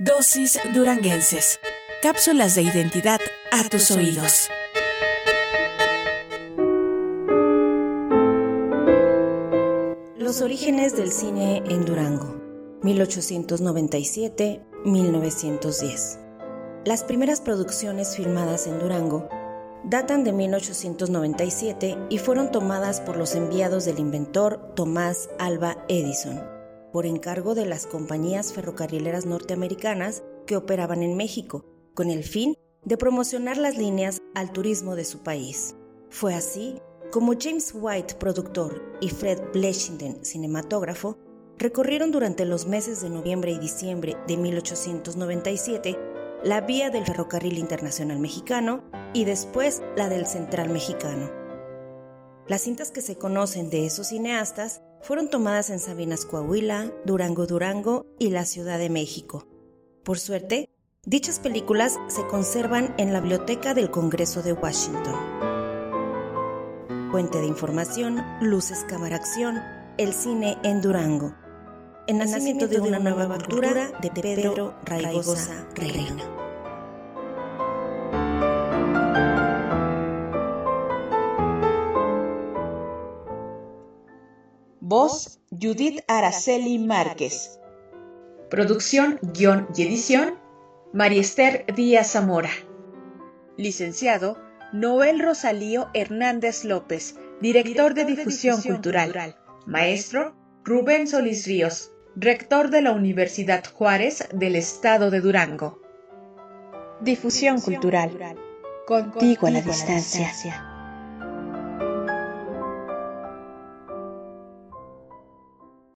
Dosis Duranguenses. Cápsulas de identidad a tus oídos. Los orígenes del cine en Durango. 1897-1910. Las primeras producciones filmadas en Durango datan de 1897 y fueron tomadas por los enviados del inventor Tomás Alba Edison, por encargo de las compañías ferrocarrileras norteamericanas que operaban en México, con el fin de promocionar las líneas al turismo de su país. Fue así como James White, productor, y Fred Blechenden, cinematógrafo, recorrieron durante los meses de noviembre y diciembre de 1897 la vía del Ferrocarril Internacional Mexicano y después la del Central Mexicano. Las cintas que se conocen de esos cineastas fueron tomadas en Sabinas, Coahuila, Durango, Durango y la Ciudad de México. Por suerte, dichas películas se conservan en la Biblioteca del Congreso de Washington. Fuente de información, Luces Cámara Acción, El Cine en Durango. El nacimiento de una nueva cultura de Pedro Raigosa Reina. Voz Judith Araceli Márquez. Producción, guion y edición Mariester Díaz Zamora. Licenciado Noel Rosalío Hernández López, director de difusión cultural. Maestro Rubén Solís Ríos, rector de la Universidad Juárez del Estado de Durango. Difusión cultural. Contigo a la distancia.